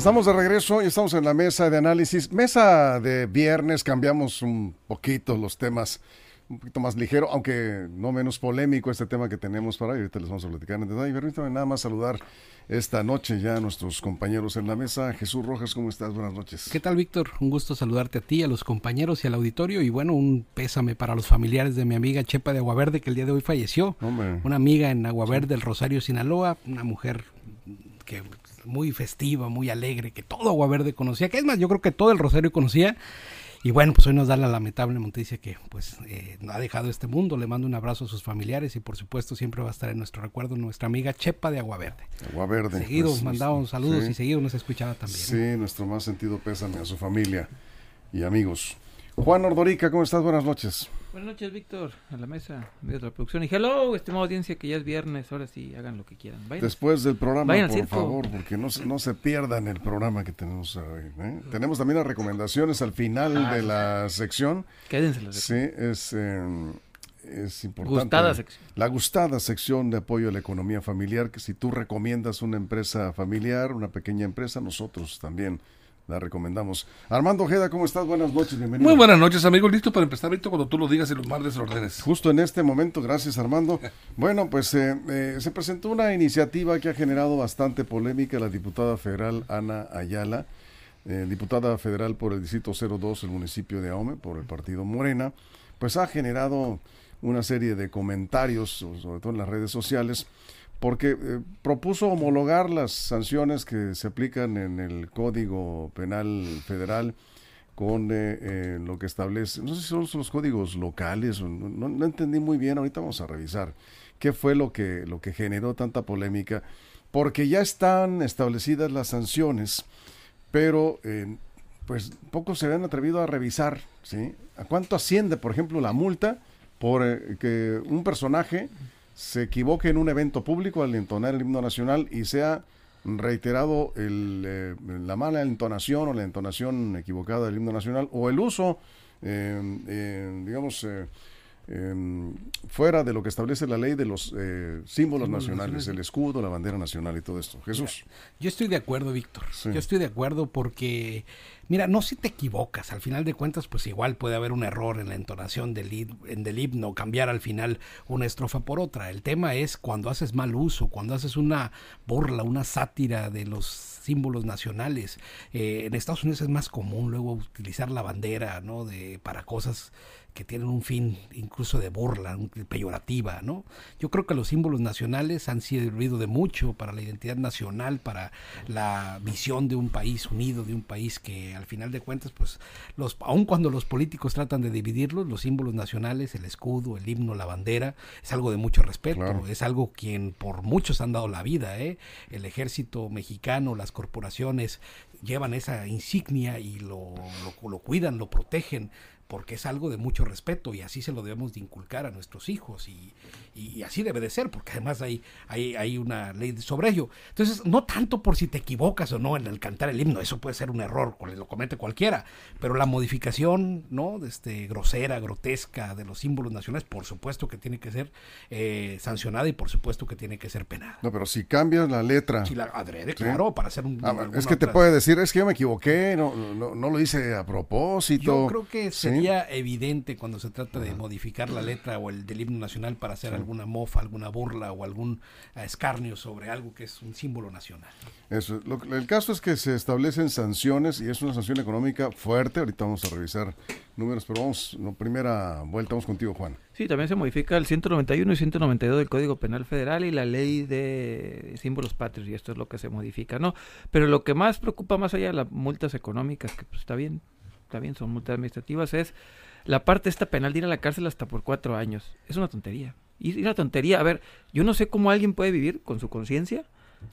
Estamos de regreso y estamos en la mesa de análisis. Mesa de viernes, cambiamos un poquito los temas, un poquito más ligero, aunque no menos polémico este tema que tenemos para hoy. Ahorita les vamos a platicar en detalle. Permítame nada más saludar esta noche ya a nuestros compañeros en la mesa. Jesús Rojas, ¿cómo estás? Buenas noches. ¿Qué tal, Víctor? Un gusto saludarte a ti, a los compañeros y al auditorio. Y bueno, un pésame para los familiares de mi amiga Chepa de Aguaverde, que el día de hoy falleció. Hombre. Una amiga en Aguaverde, del Rosario, Sinaloa, una mujer que muy festiva, muy alegre, que todo Agua Verde conocía, que es más, yo creo que todo el Rosario conocía. Y bueno, pues hoy nos da la lamentable noticia que pues eh, ha dejado este mundo. Le mando un abrazo a sus familiares y por supuesto siempre va a estar en nuestro recuerdo nuestra amiga Chepa de Agua Verde. Agua Verde. Seguido pues, saludos sí. y seguido nos escuchaba también. Sí, nuestro más sentido pésame a su familia y amigos. Juan Ordorica, ¿cómo estás? Buenas noches. Buenas noches, Víctor, a la mesa de otra producción. Y hello, estimada audiencia, que ya es viernes, ahora sí, hagan lo que quieran. Vayan. Después del programa, Vayan por favor, porque no, se- no se pierdan el programa que tenemos hoy. ¿eh? Tenemos también las recomendaciones al final Ah, de la sección. Quédense las Sí, es, eh, es importante. Gustada sección. La gustada sección de apoyo a la economía familiar, que si tú recomiendas una empresa familiar, una pequeña empresa, nosotros también la recomendamos. Armando Ojeda, ¿cómo estás? Buenas noches, bienvenido. Muy buenas noches, amigo. Listo para empezar, Víctor, cuando tú lo digas y los martes lo ordenes. Justo en este momento, gracias Armando. Bueno, pues eh, eh, se presentó una iniciativa que ha generado bastante polémica. La diputada federal Ana Ayala, eh, diputada federal por el Distrito 02, el municipio de Ahome, por el partido Morena, pues ha generado una serie de comentarios, so- sobre todo en las redes sociales, porque eh, propuso homologar las sanciones que se aplican en el Código Penal Federal con eh, eh, lo que establece, no sé si son los códigos locales, no, no- entendí muy bien, ahorita vamos a revisar qué fue lo que, lo que generó tanta polémica, porque ya están establecidas las sanciones, pero eh, pues pocos se habían atrevido a revisar, ¿sí? ¿A cuánto asciende, por ejemplo, la multa por que un personaje se equivoque en un evento público al entonar el himno nacional y sea reiterado el, eh, la mala entonación o la entonación equivocada del himno nacional o el uso, eh, eh, digamos, eh, eh, fuera de lo que establece la ley de los eh, símbolos, nacionales, nacionales. el escudo, la bandera nacional y todo esto. Jesús. Yo estoy de acuerdo, Víctor. Sí. Yo estoy de acuerdo porque, mira, no si te equivocas, al final de cuentas, pues igual puede haber un error en la entonación del, en del himno, cambiar al final una estrofa por otra. El tema es cuando haces mal uso, cuando haces una burla, una sátira de los símbolos nacionales. Eh, en Estados Unidos es más común luego utilizar la bandera, ¿no? De, para cosas que tienen un fin incluso de burla, un- peyorativa, ¿no? Yo creo que los símbolos nacionales han servido de mucho para la identidad nacional, para la visión de un país unido, de un país que al final de cuentas, pues, los, aun cuando los políticos tratan de dividirlos, los símbolos nacionales, el escudo, el himno, la bandera, es algo de mucho respeto, Claro. es algo quien por muchos han dado la vida, ¿eh? El ejército mexicano, las corporaciones llevan esa insignia y lo, lo, lo cuidan, lo protegen porque es algo de mucho respeto y así se lo debemos de inculcar a nuestros hijos y, y así debe de ser, porque además hay, hay, hay una ley sobre ello. Entonces, no tanto por si te equivocas o no en el cantar el himno, eso puede ser un error, lo comete cualquiera, pero la modificación, ¿no? Este, grosera, grotesca de los símbolos nacionales, por supuesto que tiene que ser eh, sancionada y por supuesto que tiene que ser penada. No, pero si cambias la letra. Si la adrede, Sí. claro, para hacer un... Ah, es que te otra- puede decir, es que yo me equivoqué, no, no, no lo hice a propósito. Yo creo que Sí. Sería evidente cuando se trata de modificar la letra o el del himno nacional para hacer alguna mofa, alguna burla o algún eh, escarnio sobre algo que es un símbolo nacional. Eso, lo- el caso es que se establecen sanciones y es una sanción económica fuerte. Ahorita vamos a revisar números, pero vamos, no, primera vuelta, vamos contigo, Juan. Sí, también se modifica el 191 y 192 del Código Penal Federal y la ley de símbolos patrios, y esto es lo que se modifica, ¿no? Pero lo que más preocupa, más allá de las multas económicas, que pues está bien, está bien, son multas administrativas, es la parte esta penal de ir a la cárcel hasta por cuatro años. Es una tontería. Y una tontería. A ver, yo no sé cómo alguien puede vivir con su conciencia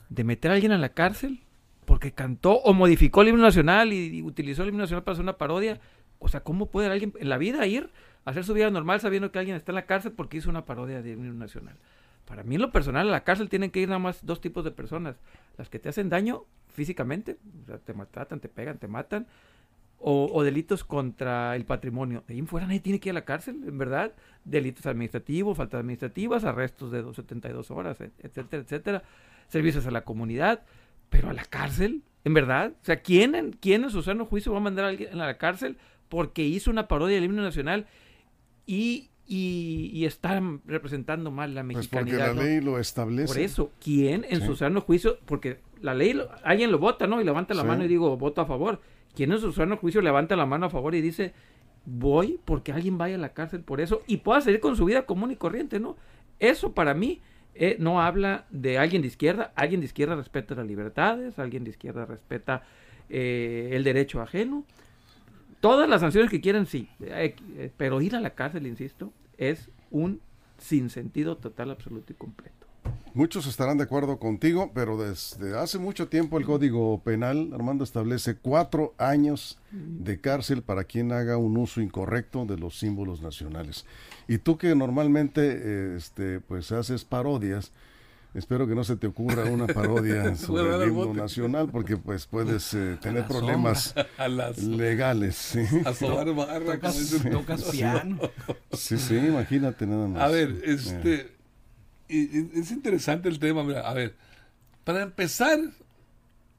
de meter a alguien a la cárcel porque cantó o modificó el himno nacional y, utilizó el himno nacional para hacer una parodia. O sea, ¿cómo puede alguien en la vida ir a hacer su vida normal sabiendo que alguien está en la cárcel porque hizo una parodia de himno nacional? Para mí, en lo personal, a la cárcel tienen que ir nada más dos tipos de personas. Las que te hacen daño físicamente, o sea, te maltratan, te pegan, te matan, o, o delitos contra el patrimonio. De ahí en fuera nadie tiene que ir a la cárcel, en verdad. Delitos administrativos, faltas administrativas, arrestos de 272 horas, et- etcétera, etcétera. Servicios a la comunidad, pero a la cárcel, en verdad. O sea, ¿quién en, quién en su sano juicio va a mandar a alguien a la cárcel porque hizo una parodia del himno nacional y, y, y está representando mal la Pues porque mexicanidad? la ¿no? ley lo establece. Por eso, ¿quién en Sí. su sano juicio? Porque la ley, lo- alguien lo vota, ¿no? Y levanta la Sí. mano y digo, voto a favor. ¿Quién en su sano juicio levanta la mano a favor y dice, voy porque alguien vaya a la cárcel por eso y pueda seguir con su vida común y corriente, ¿no? Eso para mí eh, no habla de alguien de izquierda. Alguien de izquierda respeta las libertades, alguien de izquierda respeta eh, el derecho ajeno. Todas las sanciones que quieran, sí. Eh, pero ir a la cárcel, insisto, es un sinsentido total, absoluto y completo. Muchos estarán de acuerdo contigo, pero desde hace mucho tiempo el Código Penal, Armando, establece cuatro años de cárcel para quien haga un uso incorrecto de los símbolos nacionales. Y tú que normalmente eh, este, pues haces parodias, espero que no se te ocurra una parodia sobre el himno nacional, porque pues puedes eh, tener problemas A las legales. Sí, a sobar barra, como Tocas, dicen. tocas piano. sí, sí, imagínate nada más. A ver, Eh, este y- y- es interesante el tema, mira, a ver, para empezar,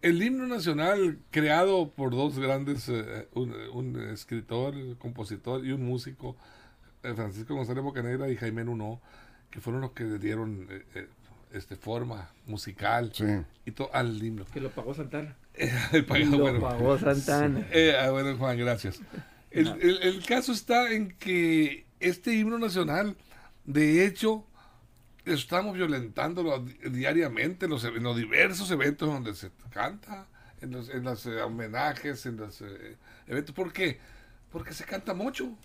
el himno nacional creado por dos grandes, eh, un, un escritor, compositor y un músico, eh, Francisco González Bocanegra y Jaime Nuno, que fueron los que le dieron eh, eh, este forma musical Sí. y todo al himno. Que lo pagó Santana. Pagado, lo bueno. pagó Santana. Eh, ah, bueno, Juan, gracias. El, el- el caso está en que este himno nacional, de hecho, estamos violentándolo di- diariamente en los, en los diversos eventos donde se canta, en los en los, eh, homenajes, en los eh, eventos. ¿Por qué? Porque se canta mucho,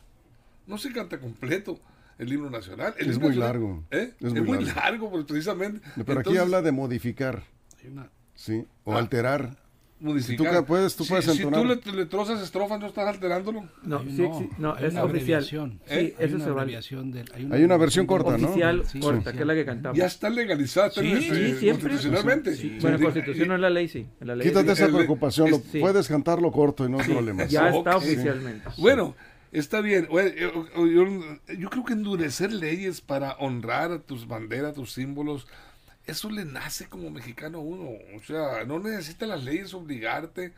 no se canta completo el himno nacional. El Es himno muy nacional- largo. ¿eh? Es Es, muy muy largo. pues, precisamente. Pero aquí habla de modificar, Hay una- ¿sí? O Ah. alterar. Modificar. Si tú puedes- tú Si- puedes si, entonar. tú le, le trozas estrofas, ¿no estás alterándolo? No, hay- sí, sí, no, hay es una oficial. abreviación. Sí, ¿Eh? Hay eso una se vale. abreviación del- Hay una versión del- corta, ¿no? Oficial, Sí, corta, que es la que cantamos. Ya está legalizada Sí, eh, siempre. constitucionalmente. Sí, Bueno, Sí. constitución no es la ley, sí. La ley Quítate es- esa preocupación, lo- puedes cantarlo corto y no hay problemas. ya está oficialmente. Bueno, está bien. Yo- yo creo que endurecer leyes para honrar a tus banderas, tus símbolos, eso le nace como mexicano a uno. O sea, no necesita las leyes obligarte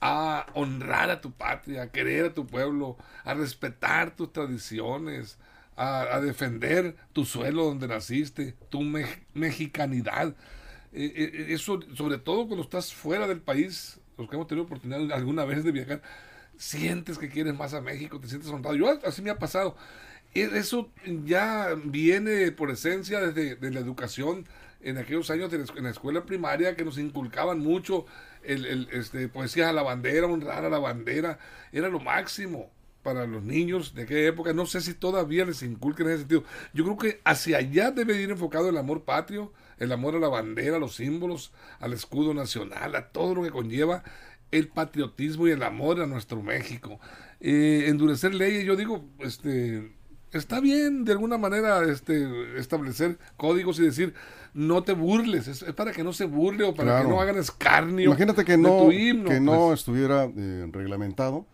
a honrar a tu patria, a querer a tu pueblo, a respetar tus tradiciones, a, defender tu suelo donde naciste, tu me- mexicanidad. Eh, eh, eso, sobre todo cuando estás fuera del país, los que hemos tenido oportunidad alguna vez de viajar, sientes que quieres más a México, te sientes honrado. Yo así me ha pasado. E- Eso ya viene por esencia desde de la educación en aquellos años en la escuela primaria que nos inculcaban mucho el, el, este, poesía a la bandera, honrar a la bandera, era lo máximo para los niños de aquella época. No sé si todavía les inculcan en ese sentido. Yo creo que hacia allá debe ir enfocado el amor patrio, el amor a la bandera, a los símbolos, al escudo nacional, a todo lo que conlleva el patriotismo y el amor a nuestro México. Eh, endurecer leyes, yo digo, este, está bien de alguna manera este, establecer códigos y decir, no te burles, es, es para que no se burle o para Claro. que no hagan escarnio. Imagínate que de no, tu himno, que no pues. estuviera eh, reglamentado,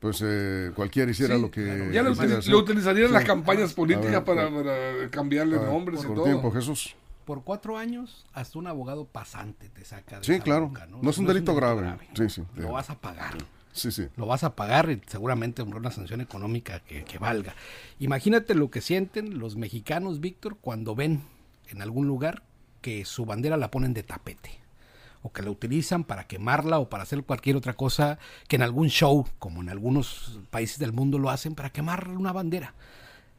pues eh, cualquiera hiciera Sí, lo que ya lo, lo utilizarían en las campañas políticas ver, para, cambiarle Ah, nombres y por todo. tiempo, Jesús. Por cuatro años, hasta un abogado pasante te saca de Sí, esa claro. No es un delito grave. Sí, sí. Lo vas a pagar. Sí. Lo vas a pagar y seguramente una sanción económica que, que valga. Imagínate lo que sienten los mexicanos, Víctor, cuando ven en algún lugar que su bandera la ponen de tapete o que la utilizan para quemarla o para hacer cualquier otra cosa que en algún show, como en algunos países del mundo lo hacen, para quemar una bandera.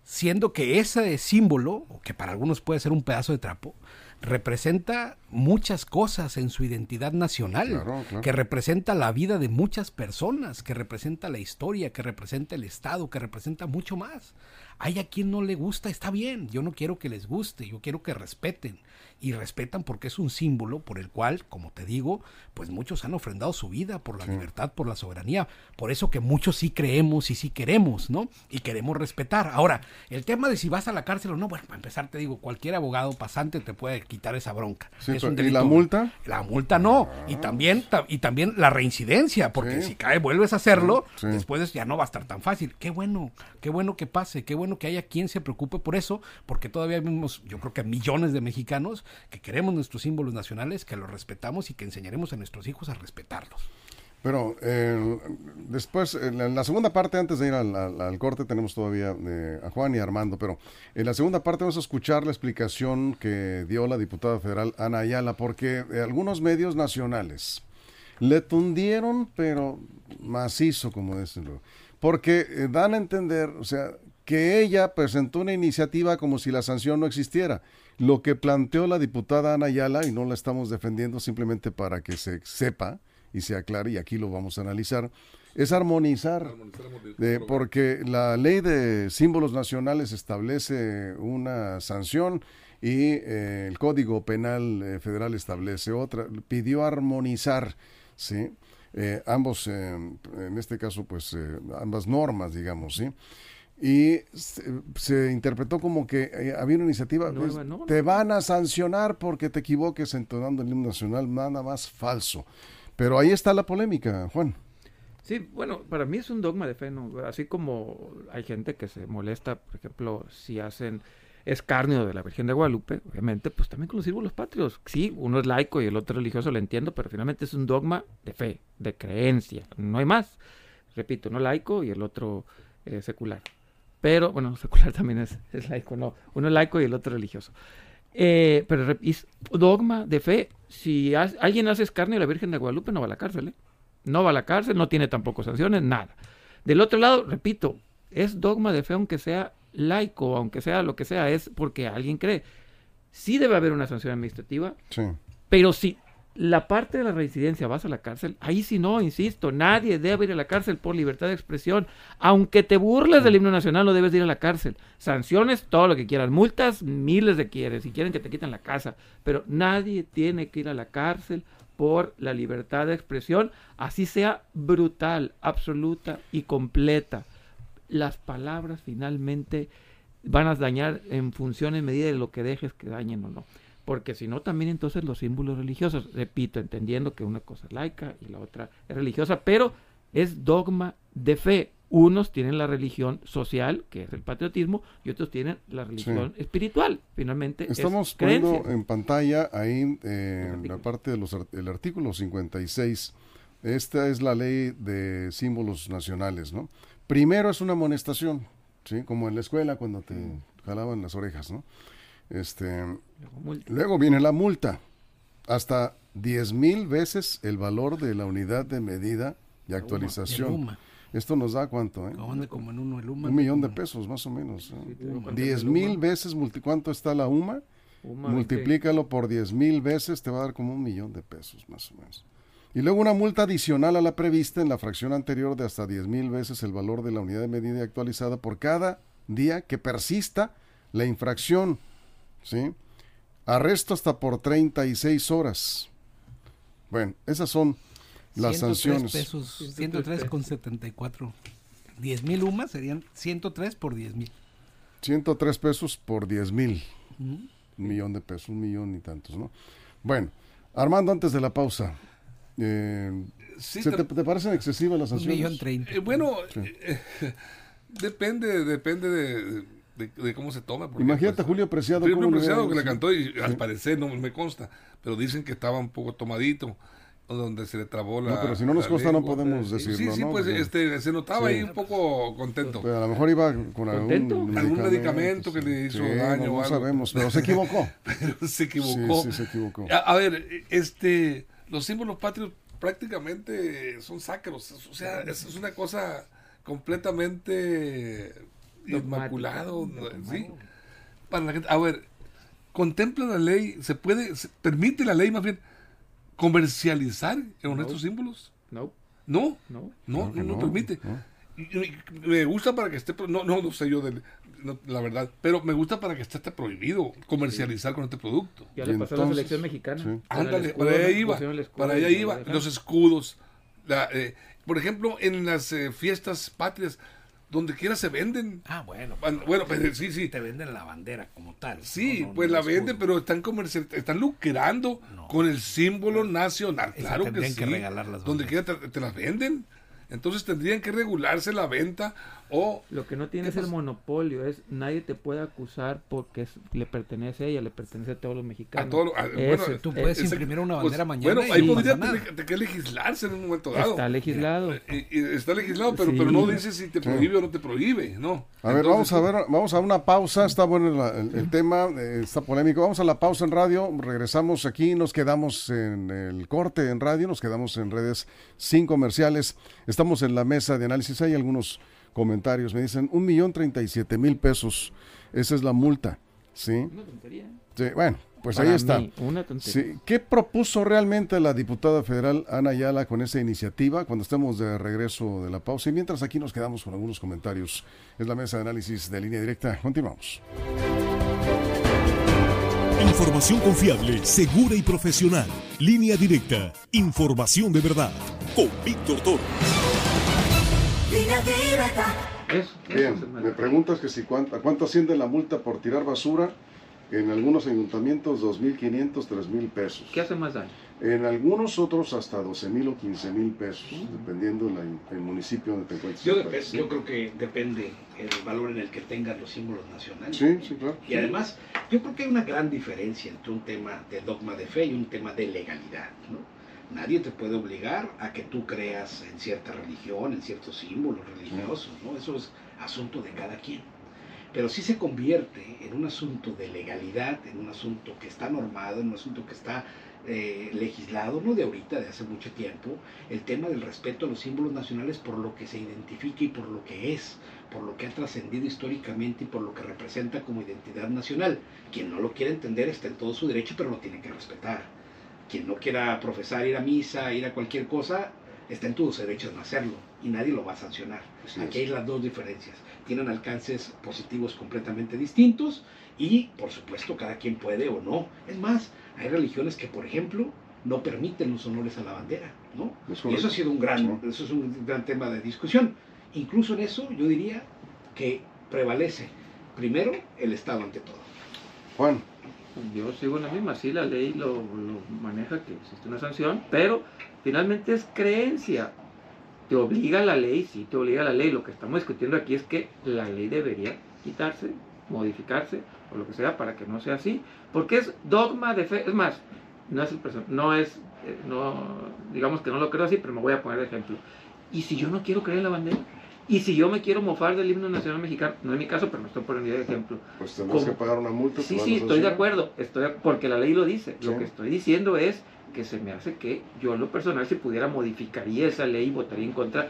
Siendo que ese símbolo, o que para algunos puede ser un pedazo de trapo, representa muchas cosas en su identidad nacional, que representa la vida de muchas personas, que representa la historia, que representa el Estado, que representa mucho más. Hay a quien no le gusta, está bien, yo no quiero que les guste, yo quiero que respeten y respetan porque es un símbolo por el cual, como te digo, pues muchos han ofrendado su vida por la libertad, por la soberanía, por eso que muchos sí creemos y sí queremos, ¿no? Y queremos respetar. Ahora, el tema de si vas a la cárcel o no, bueno, para empezar te digo, cualquier abogado pasante te puede quitar esa bronca. ¿Y la multa? La multa no, y ah. también y también la reincidencia, porque si cae vuelves a hacerlo, después ya no va a estar tan fácil. Qué bueno, qué bueno que pase, qué bueno que haya quien se preocupe por eso, porque todavía vemos, yo creo que millones de mexicanos que queremos nuestros símbolos nacionales, que los respetamos y que enseñaremos a nuestros hijos a respetarlos. Pero eh, después, en la, segunda parte, antes de ir al, corte, tenemos todavía eh, a Juan y a Armando, pero en la segunda parte vamos a escuchar la explicación que dio la diputada federal Ana Ayala, porque eh, algunos medios nacionales le tundieron, pero macizo, como dicen, porque dan a entender, o sea, que ella presentó una iniciativa como si la sanción no existiera. Lo que planteó la diputada Ana Ayala, y no la estamos defendiendo simplemente para que se sepa, y se aclare, y aquí lo vamos a analizar, es armonizar, porque la ley de símbolos nacionales establece una sanción y eh, el Código Penal eh, Federal establece otra, pidió armonizar, ¿sí? Eh, ambos, en este caso, pues ambas normas, digamos, ¿sí? Y se, interpretó como que había una iniciativa, pues, te van a sancionar porque te equivoques entonando el himno nacional, nada más falso. Pero ahí está la polémica, Juan. Sí, bueno, para mí es un dogma de fe, ¿no? Así como hay gente que se molesta, por ejemplo, si hacen escarnio de la Virgen de Guadalupe, obviamente, pues también con los símbolos patrios. Sí, uno es laico y el otro religioso, lo entiendo, pero finalmente es un dogma de fe, de creencia, no hay más. Repito, no laico y el otro eh, secular. Pero, bueno, secular también es, es, laico, no. Uno es laico y el otro religioso. Eh, pero es dogma de fe. Si alguien hace escarnio de la Virgen de Guadalupe, no va a la cárcel. ¿eh? No va a la cárcel, no tiene tampoco sanciones, nada. Del otro lado, repito, es dogma de fe aunque sea laico, aunque sea lo que sea, es porque alguien cree. Sí debe haber una sanción administrativa, sí. pero si la parte de la residencia vas a la cárcel, ahí sí no, insisto, nadie debe ir a la cárcel por libertad de expresión. Aunque te burles del himno nacional, no debes ir a la cárcel. Sanciones, todo lo que quieras. Multas, miles de quieres, si quieren que te quiten la casa. Pero nadie tiene que ir a la cárcel por la libertad de expresión, así sea brutal, absoluta y completa. Las palabras finalmente van a dañar en función en medida de lo que dejes que dañen o no porque si no también entonces los símbolos religiosos, repito, entendiendo que una cosa es laica y la otra es religiosa, pero es dogma de fe. Unos tienen la religión social, que es el patriotismo, y otros tienen la religión espiritual. Finalmente, estamos poniendo en pantalla ahí eh, en la parte del artículo 56. Esta es la ley de símbolos nacionales, ¿no? Primero es una amonestación, ¿sí? Como en la escuela cuando te jalaban las orejas, ¿no? Este, luego, viene la multa. Hasta 10 mil veces el valor de la unidad de medida y actualización. Esto nos da cuánto, ¿eh? Un millón de pesos, más o menos. 10 mil veces, ¿cuánto está la UMA? Multiplícalo por 10 mil veces, te va a dar como un millón de pesos, más o menos. Y luego una multa adicional a la prevista en la fracción anterior de hasta 10 mil veces el valor de la unidad de medida actualizada por cada día que persista la infracción ¿sí? Arresto hasta por 36 horas. Bueno, esas son las 103 sanciones. Pesos, 103 con 74. 10 mil UMAS serían 103 por 10 mil. 103 pesos por 10 mil. Un millón de pesos, un millón y tantos, ¿no? Bueno, Armando, antes de la pausa, eh, te, parecen excesivas las sanciones? Un millón treinta. Eh, bueno, eh, depende, depende de de, cómo se toma. Imagínate pues, Julio Preciado. Julio Preciado que le cantó y al parecer no me consta, pero dicen que estaba un poco tomadito donde se le trabó la. No, pero si no nos consta no podemos decirlo. Sí, sí, pues este, se notaba ahí un poco contento. Pero a lo mejor iba con algún medicamento, medicamento que le hizo daño. No, no sabemos, pero se equivocó. pero se equivocó. Sí, se equivocó. A, ver, este, los símbolos patrios prácticamente son sacros. O sea, es una cosa completamente inmaculado, ¿sí? Para la gente, a ver, contempla la ley, se puede, se permite la ley más bien comercializar con estos símbolos. No, No, no. no, no, no, permite. no. Me gusta para que esté, no, no, no sé yo del- no, la verdad, pero me gusta para que esté, esté prohibido comercializar con este producto. Ya Y le pasó a la selección mexicana. sí. Ándale, escudo, para allá ¿no? iba, para allá no iba, los escudos. la, eh, por ejemplo, en las eh, fiestas patrias, donde quiera se venden. Ah, bueno. Bueno, bueno, pues, sí, sí. Te venden la bandera como tal. Sí, no, no, pues no la venden, pero están comercial, están lucrando con el símbolo nacional. Esa Claro que sí. que regalar las Donde quiera te, te las venden. Entonces tendrían que regularse la venta o Lo que no tiene ¿Qué es el monopolio, es nadie te puede acusar porque es- le pertenece a ella, le pertenece a todos los mexicanos. a a- bueno, Tú puedes eh, exacto. imprimir una Pues, bandera mañana Bueno, ahí no podría tener que legislarse en un momento dado. está legislado. Eh, y- y está legislado, pero, Sí. pero no dice si te prohíbe o no te prohíbe, ¿no? A ver, vamos a ver, vamos a una pausa, está bueno el, el tema, eh, está polémico. Vamos a la pausa en radio, regresamos aquí, nos quedamos en el corte en radio, nos quedamos en redes sin comerciales. Estamos en la mesa de análisis, hay algunos comentarios, me dicen un millón treinta y siete mil pesos, esa es la multa, ¿sí? Una tontería. Sí, bueno, pues Para ahí está. mí, una tontería. Sí, ¿Qué propuso realmente la diputada federal Ana Ayala con esa iniciativa cuando estemos de regreso de la pausa? Y mientras aquí nos quedamos con algunos comentarios. Es la mesa de análisis de línea directa. Continuamos. Información confiable, segura y profesional. Línea directa. Información de verdad. Con Víctor Toro. Eso Bien, me preguntas que si cuánto, cuánto asciende la multa por tirar basura. En algunos ayuntamientos 2.500, 3.000 pesos. ¿Qué hace más daño? En algunos otros hasta 12.000 o 15.000 pesos, dependiendo del municipio donde te encuentres. Yo, dep- yo creo que depende el valor en el que tengan los símbolos nacionales. Sí, sí, claro. Y además, yo creo que hay una gran diferencia entre un tema de dogma de fe y un tema de legalidad. ¿no? Nadie te puede obligar a que tú creas en cierta religión, en ciertos símbolos religiosos. ¿no? Eso es asunto de cada quien. Pero sí se convierte en un asunto de legalidad, en un asunto que está normado, en un asunto que está eh, legislado, no de ahorita, de hace mucho tiempo, el tema del respeto a los símbolos nacionales por lo que se identifica y por lo que es, por lo que ha trascendido históricamente y por lo que representa como identidad nacional. Quien no lo quiere entender está en todo su derecho, pero lo tiene que respetar. Quien no quiera profesar, ir a misa, ir a cualquier cosa, está en todo su derecho de no hacerlo y nadie lo va a sancionar. Aquí hay las dos diferencias. Tienen alcances positivos completamente distintos y, por supuesto, cada quien puede o no. Es más, hay religiones que, por ejemplo, no permiten los honores a la bandera, ¿no? Es Y eso ha sido un gran, Sí. eso es un gran tema de discusión. Incluso en eso yo diría que prevalece primero el Estado ante todo. Juan, Yo sigo en la misma, sí, la ley lo, maneja que existe una sanción, pero finalmente es creencia. Te obliga la ley, sí, te obliga la ley. Lo que estamos discutiendo aquí es que la ley debería quitarse, modificarse o lo que sea para que no sea así, porque es dogma de fe. Es más, no es, no es, eh, no, digamos que no lo creo así, pero me voy a poner de ejemplo. ¿Y si yo no quiero creer en la bandera? ¿Y si yo me quiero mofar del himno nacional mexicano? No es mi caso, pero me estoy poniendo de ejemplo. pues ¿Cómo? que pagar una multa. Sí, a sí, estoy de acuerdo, estoy, porque la ley lo dice. Lo que estoy diciendo es que se me hace que yo en lo personal, si pudiera, modificaría esa ley y votaría en contra,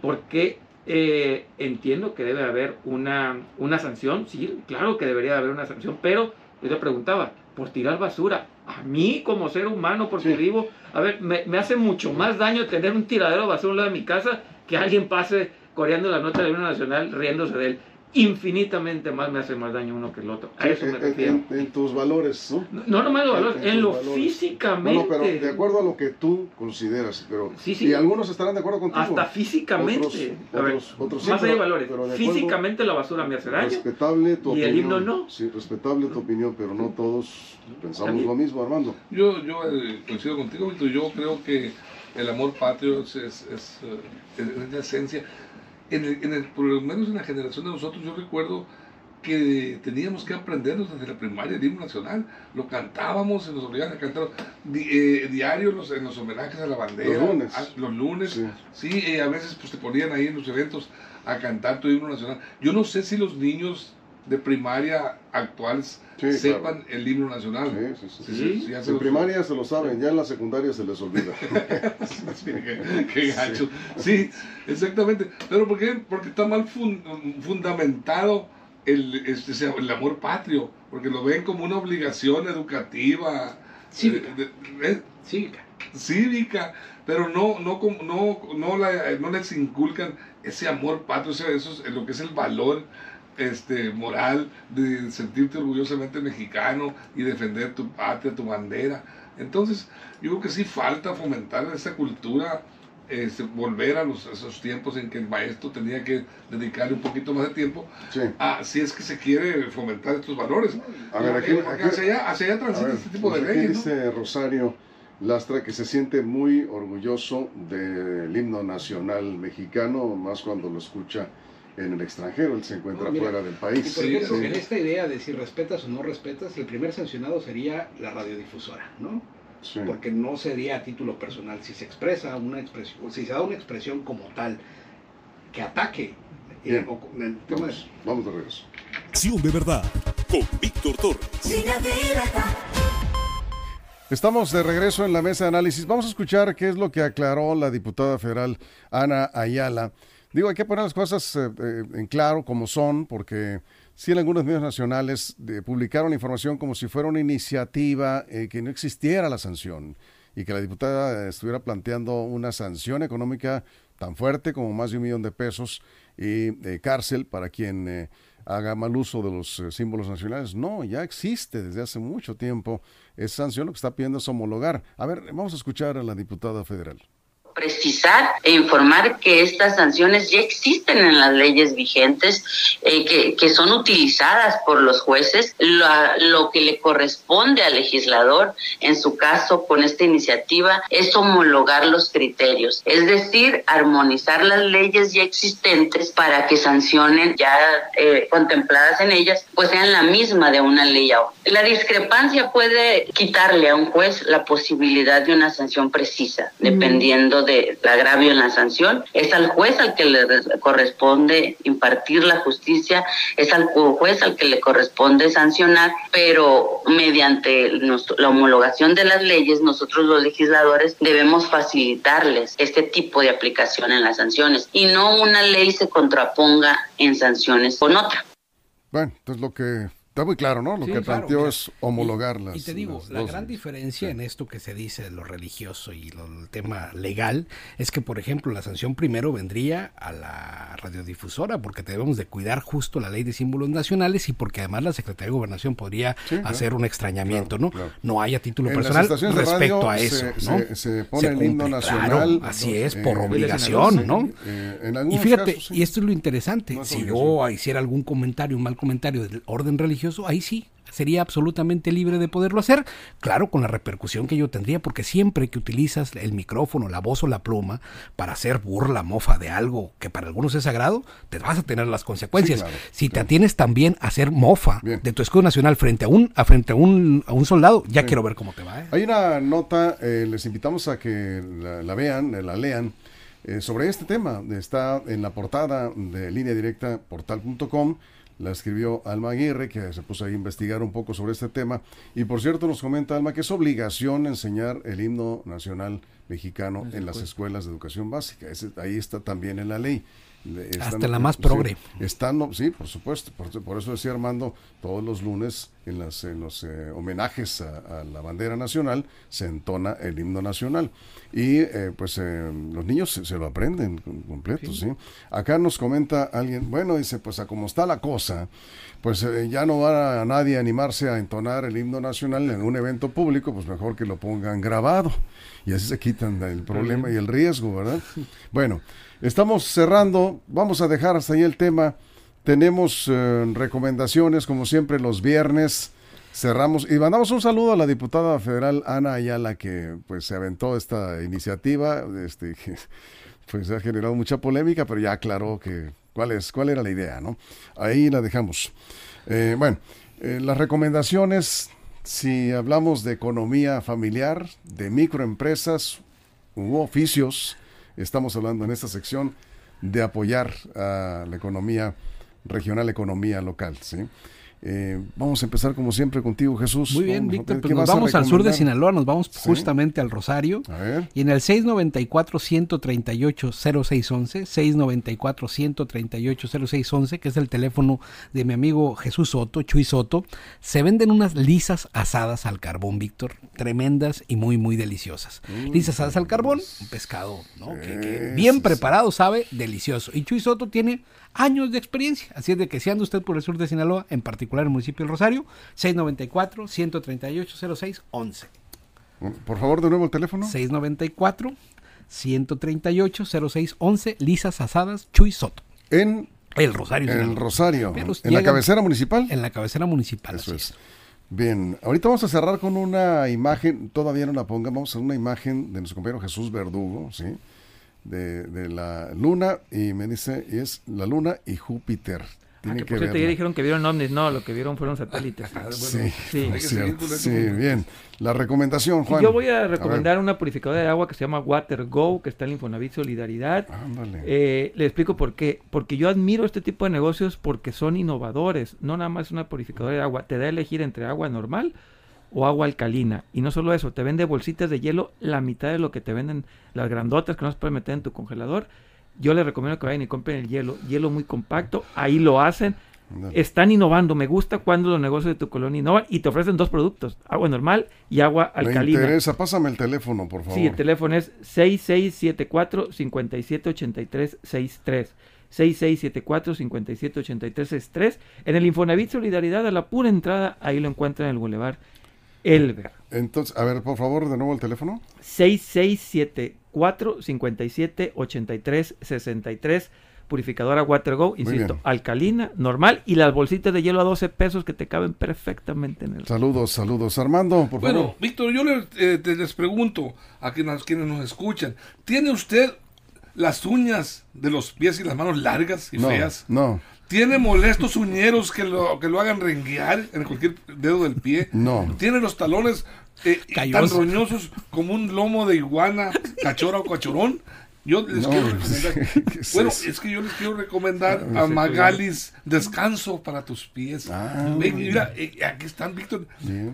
porque eh, entiendo que debe haber una, una sanción, sí, claro que debería haber una sanción, pero yo te preguntaba, por tirar basura, a mí como ser humano, porque Sí. vivo, a ver, me, me hace mucho más daño tener un tiradero de basura lado de mi casa que alguien pase coreando la nota del himno nacional riéndose de él. Infinitamente más me hace más daño uno que el otro. A eso me en, refiero. en- en tus valores, ¿no? No, no nomás los En- valores, en lo valores. físicamente. No, no, pero de acuerdo a lo que tú consideras, pero Sí, sí. y algunos estarán de acuerdo contigo. Hasta físicamente. Otros- A ver, otros- otros sí, más allá de valores. pero de acuerdo- físicamente la basura me hace daño. Respetable tu Y el opinión. himno no. Sí, respetable tu opinión, pero no todos pensamos lo mismo, Armando. Yo, yo eh, coincido contigo, Víctor. Yo creo que el amor patrio es, es, es, eh, es- es la esencia. En el, en el- por lo menos en la generación de nosotros, yo recuerdo que teníamos que aprendernos desde la primaria el himno nacional. Lo cantábamos, se nos obligaban a cantar di- eh, diario los, en los homenajes a la bandera. Los lunes. Los lunes. Sí. Sí, eh, a veces pues te ponían ahí en los eventos a cantar tu himno nacional. Yo no sé si los niños de primaria actuales Sí, sepan el himno nacional. Sí, sí, sí. Sí. ya se En primaria se lo saben, ya en la secundaria se les olvida. Sí, qué, qué gacho. Sí, exactamente. Pero ¿por qué? Porque está mal fun- fundamentado el, este, el amor patrio, porque lo ven como una obligación educativa. Cívica. eh, de- eh, Cívica. cívica, pero no, no, no, no, la- no les inculcan ese amor patrio, eso es lo que es el valor este, moral de sentirte orgullosamente mexicano y defender tu patria, tu bandera. Entonces, yo creo que sí falta fomentar esa cultura, este, volver a los, esos tiempos en que el maestro tenía que dedicarle un poquito más de tiempo, Sí. a, si es que se quiere fomentar estos valores. A ver, aquí- aquí- hacia allá, hacia allá A transita ver, este tipo de pues aquí leyes. ¿no? dice Rosario Lastra que se siente muy orgulloso del himno nacional mexicano, más cuando lo escucha en el extranjero, él se encuentra mira, fuera del Y país. por Sí, ejemplo, sí. en esta idea de si respetas o no respetas, el primer sancionado sería la radiodifusora, ¿no? Sí. Porque no sería a título personal. Si se expresa una expresión, si se da una expresión como tal que ataque eh, o el tema vamos de regreso. Acción de verdad con Víctor Torres. Estamos de regreso en la mesa de análisis. Vamos a escuchar qué es lo que aclaró la diputada federal Ana Ayala. Digo, hay que poner las cosas eh, eh, en claro como son, porque sí en algunos medios nacionales publicaron información como si fuera una iniciativa eh, que no existiera la sanción y que la diputada estuviera planteando una sanción económica tan fuerte como más de un millón de pesos y cárcel para quien haga mal uso de los símbolos nacionales. No, ya existe desde hace mucho tiempo esa sanción. Lo que está pidiendo es homologar. A ver, vamos a escuchar a la diputada federal. Precisar e informar que estas sanciones ya existen en las leyes vigentes, eh, que, que son utilizadas por los jueces. La- lo que le corresponde al legislador, en su caso con esta iniciativa, es homologar los criterios, es decir, armonizar las leyes ya existentes para que sancionen ya eh, contempladas en ellas, pues sean la misma de una ley a otra. La discrepancia puede quitarle a un juez la posibilidad de una sanción precisa, dependiendo del agravio en la sanción. Es al juez al que le res- corresponde impartir la justicia, es al ju- juez al que le corresponde sancionar, pero mediante la homologación de las leyes, nosotros los legisladores debemos facilitarles este tipo de aplicación en las sanciones y no una ley se contraponga en sanciones con otra. Bueno, entonces lo que está muy claro, ¿no? Lo Sí, que claro, planteó mira, es homologarlas. Y, y te digo, la gran diferencia en esto que se dice de lo religioso y lo, el tema legal es que, por ejemplo, la sanción primero vendría a la radiodifusora porque debemos de cuidar justo la ley de símbolos nacionales y porque además la Secretaría de Gobernación podría Sí, hacer un extrañamiento, Claro, ¿no? claro. No hay a título En personal respecto a eso, se- ¿no? se- se pone el himno claro, nacional, así es, eh, por sí, obligación, ¿no? Eh, en Y fíjate, casos, y esto es lo interesante, No es si yo hiciera algún comentario, un mal comentario del orden religioso, ahí sí, sería absolutamente libre de poderlo hacer, claro, con la repercusión que yo tendría, porque siempre que utilizas el micrófono, la voz o la pluma para hacer burla, mofa de algo que para algunos es sagrado, te vas a tener las consecuencias. Sí, claro, si te atienes también a hacer mofa Bien. de tu escudo nacional frente a un, a frente a un, a un soldado, ya quiero ver cómo te va. ¿eh? Hay una nota, eh, les invitamos a que la, la vean, eh, la lean, eh, sobre este tema. Está en la portada de línea directa portal.com. La escribió Alma Aguirre, que se puso ahí a investigar un poco sobre este tema. Y por cierto, nos comenta Alma que es obligación enseñar el himno nacional mexicano en las escuelas de educación básica. Ahí está también en la ley. Le- Hasta la más progre. Sí, están, sí, por supuesto. Por, por eso decía Armando, todos los lunes en, las, en los eh, homenajes a, a la bandera nacional se entona el himno nacional. Y eh, pues eh, los niños se, se lo aprenden com- completo, sí. Acá nos comenta alguien, bueno, dice, pues a como está la cosa, pues eh, ya no va a nadie a animarse a entonar el himno nacional en un evento público, pues mejor que lo pongan grabado. Y así se quitan el problema y el riesgo, ¿verdad? Bueno, estamos cerrando, vamos a dejar hasta ahí el tema. Tenemos eh, recomendaciones, como siempre, los viernes. Cerramos y mandamos un saludo a la diputada federal Ana Ayala que pues se aventó esta iniciativa, este pues ha generado mucha polémica, pero ya aclaró que cuál es cuál era la idea, ¿no? Ahí la dejamos. Eh, bueno, eh, las recomendaciones, si hablamos de economía familiar, de microempresas u oficios, estamos hablando en esta sección de apoyar a la economía regional, economía local, ¿sí? Eh, vamos a empezar como siempre contigo, Jesús. Muy bien, Víctor, pues ¿qué nos vamos al sur de? Sinaloa, nos vamos Sí. justamente al Rosario. A ver. Y en el 694-138-0611, 694-138-0611, que es el teléfono de mi amigo Jesús Soto, Chuy Soto, se venden unas lisas asadas al carbón, Víctor, tremendas y muy, muy deliciosas. lisas asadas al carbón, un pescado, ¿no? Que, que Eso bien preparado, sabe, delicioso. Y Chuy Soto tiene años de experiencia, así es de que si anda usted por el sur de Sinaloa, en particular el municipio del Rosario, 694-138-0611. Por favor, de nuevo el teléfono. 694 138 0611 Lisas Asadas Chuy Soto. En El Rosario. el Sinaloa. Rosario. Pero En la cabecera municipal. En la cabecera municipal. Eso es. Bien, ahorita vamos a cerrar con una imagen, todavía no la pongan, vamos a una imagen de nuestro compañero Jesús Verdugo, ¿sí? De, de la luna, y me dice, es la luna y Júpiter. Ah, que que por cierto, ya dijeron que vieron ovnis. No, lo que vieron fueron satélites. Ah, bueno, Sí, Sí. cierto. Sí, bien. La recomendación, Juan. Yo voy a recomendar una purificadora de agua que se llama Water Go, que está en Infonavit Solidaridad. Ándale. Eh, le explico por qué. Porque yo admiro este tipo de negocios porque son innovadores. No nada más una purificadora de agua. Te da a elegir entre agua normal o agua alcalina. Y no solo eso, te vende bolsitas de hielo la mitad de lo que te venden las grandotas que no se pueden meter en tu congelador. Yo les recomiendo que vayan y compren el hielo. Hielo muy compacto. Ahí lo hacen. Están innovando. Me gusta cuando los negocios de tu colonia innovan y te ofrecen dos productos. Agua normal y agua Me alcalina. interesa, pásame el teléfono, por favor. Sí, el teléfono es 6674-578363. 6674-578363. En el Infonavit Solidaridad, a la pura entrada, ahí lo encuentran en el Boulevard Elber. Entonces, a ver, por favor, de nuevo el teléfono. 6674-578363. Purificadora WaterGo, insisto, alcalina, normal y las bolsitas de hielo a 12 pesos que te caben perfectamente en el. Saludos, saludos. Armando, por Bueno, favor. Víctor, yo le- eh, te- les pregunto a quienes, quienes nos escuchan, ¿tiene usted las uñas de los pies y las manos largas y No, feas? no, ¿Tiene molestos uñeros que lo, que lo hagan renguear en cualquier dedo del pie? No. ¿Tiene los talones eh, tan roñosos como un lomo de iguana, cachora o cachorón? Yo les No, quiero pues, recomendar. ¿qué es bueno, es que yo les quiero recomendar a Magalis Descanso para tus pies. Ah. Ve, mira, eh, aquí están, Víctor.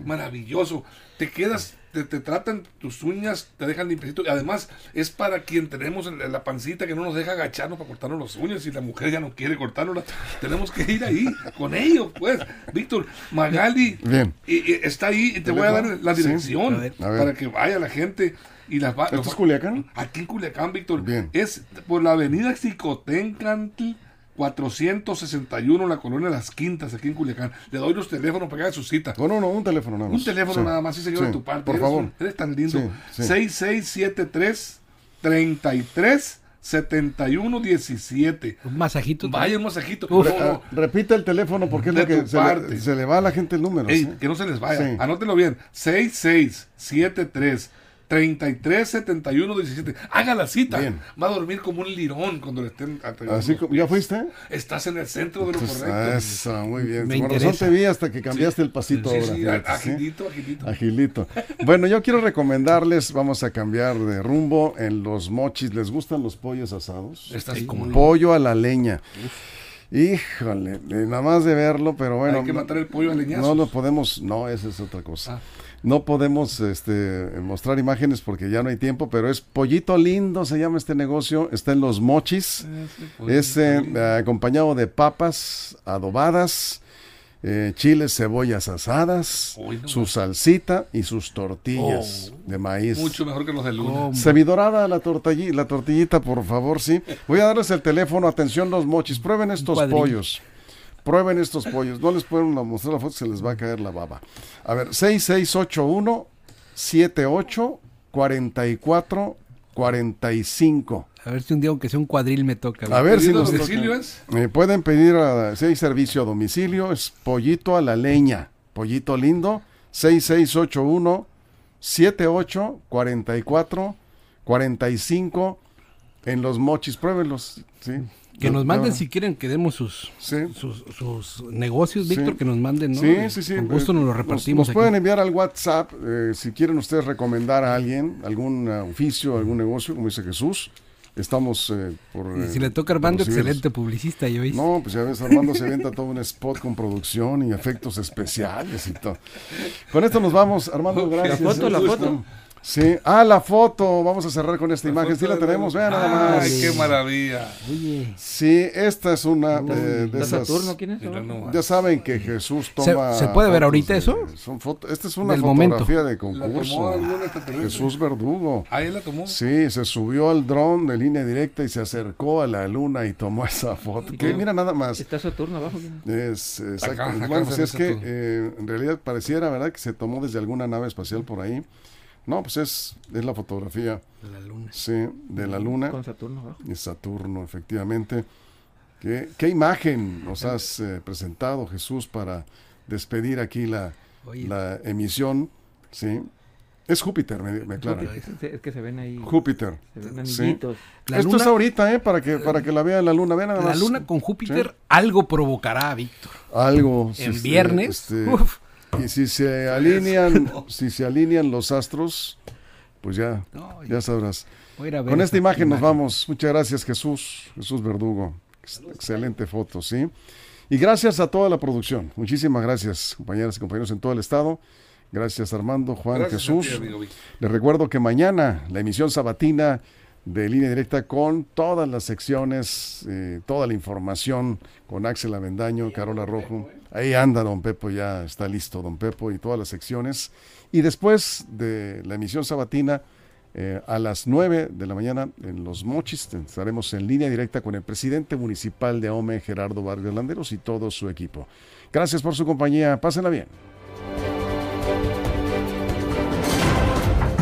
Maravilloso. Te quedas, te, te tratan tus uñas, te dejan limpiecito. Y además, es para quien tenemos la pancita que no nos deja agacharnos para cortarnos las uñas. Y la mujer ya no quiere cortarnos, tenemos que ir ahí con ellos, pues. Víctor, Magali Bien. y- y está ahí y te voy a dar la dirección. A ver. para que vaya la gente. Y las va, ¿Esto los es Culiacán? Aquí en Culiacán, Víctor. Bien. Es por la avenida Xicotencantl 461, la colonia Las Quintas, aquí en Culiacán. Le doy los teléfonos para que haga su cita. No, no, no, un teléfono nada más. Un teléfono Sí. nada más, sí, señor, Sí, de tu parte. Por eres, favor. eres tan lindo. Sí, sí. 6673 33 71 17. Un masajito. Vaya un masajito. Uf. No, no, Ah, repite el teléfono porque es lo que se le, parte. se le va a la gente el número. Ey, ¿sí? que no se les vaya. Sí. Anótelo bien. 6673 33 71 17. Haga la cita. Bien. Va a dormir como un lirón cuando le estén atendiendo Así como, ¿Ya fuiste? Estás en el centro de lo Pues, correcto. eso, muy bien. Me Por razón te vi hasta que cambiaste el pasito Sí, ahora. sí, fíjate, ¿sí? agilito, agilito. Agilito. Bueno, yo quiero recomendarles, vamos a cambiar de rumbo en los mochis. ¿Les gustan los pollos asados? Estás como Pollo a la leña. Híjole, eh, nada más de verlo, pero bueno. Hay que matar el pollo a leñazos. No lo podemos, no, esa es otra cosa. Ah. No podemos este, mostrar imágenes porque ya no hay tiempo, pero es Pollito Lindo, se llama este negocio, está en Los Mochis, es eh, acompañado de papas adobadas, eh, chiles, cebollas asadas, Uy, no su salsita y sus tortillas de maíz. Mucho mejor que los de luna. Semidorada la tortilla, la tortillita, por favor, sí. Voy a darles el teléfono, atención los mochis, prueben estos pollos. Prueben estos pollos, no les pueden mostrar la foto, se les va a caer la baba. A ver, 6681 78 44 45. A ver si un día, aunque sea un cuadril, me toca. A ver si ¿Pedido a nos domicilio toca. es? Eh, pueden pedir a, si hay servicio a domicilio, es pollito a la leña, pollito lindo, 6681 78 44 45 en los mochis, pruébenlos, sí. Que nos manden si quieren que demos sus, Sí. sus, sus negocios, Sí. Víctor, que nos manden, ¿no? Sí, sí, sí. Con gusto eh, nos lo repartimos. Nos, aquí. pueden enviar al WhatsApp eh, si quieren ustedes recomendar a alguien, algún eh, oficio, algún negocio, como dice Jesús. Estamos eh, por... Y si eh, le toca Armando, excelente publicista, yo hice. No, pues ya ves, Armando se venta todo un spot con producción y efectos especiales y todo. Con esto nos vamos, Armando, gracias. foto, la foto. Sí, ah, la foto. Vamos a cerrar con esta imagen. Sí, la tenemos, vean nada más. Ay, qué maravilla. Oye, Sí, esta es una eh, de ¿Está esas. Saturno? ¿Quién es? Ya saben que Jesús ¿Se- toma. se puede ver ahorita de- eso? Son fotos. Esta es una Del fotografía momento. de La tomó concurso. Jesús Verdugo. Ah, él la tomó. Sí, se subió al dron de línea directa y se acercó a la luna y tomó esa foto. Que mira nada más. Está Saturno abajo. ¿quién es? Exacto. Acá, acá bueno, se pues es que eh, en realidad pareciera, ¿verdad? Que se tomó desde alguna nave espacial por ahí. No, pues es, es la fotografía, la luna. sí, de la luna Con Saturno abajo. y Saturno, efectivamente. ¿Qué, qué imagen nos has eh, presentado, Jesús, para despedir aquí la, Oye. la emisión? Sí. Es Júpiter, me, me aclaran. Es, es que se ven ahí. Júpiter. Se ven Sí. anillitos. La Esto luna, es ahorita, ¿eh? Para que, para que la vea la luna. Vean nada la más. luna con Júpiter algo provocará a Víctor. Algo. En este, viernes, este, uf, Y si se alinean, si se alinean los astros, pues ya, No, ya sabrás. Con esta imagen nos vamos. Muchas gracias, Jesús, Jesús Verdugo. Ex- Excelente foto, ¿sí? Y gracias a toda la producción. Muchísimas gracias, compañeras y compañeros en todo el estado. Gracias, Armando, Juan, Gracias Jesús. ti, amigo Vic. Les recuerdo que mañana la emisión sabatina de línea directa con todas las secciones, eh, toda la información con Axel Avendaño, Carola Rojo. Ahí anda Don Pepo, ya está listo Don Pepo y todas las secciones. Y después de la emisión sabatina, eh, a las 9 de la mañana en Los Mochis estaremos en línea directa con el presidente municipal de Ome, Gerardo Vargas Landeros y todo su equipo. Gracias por su compañía, pásenla bien.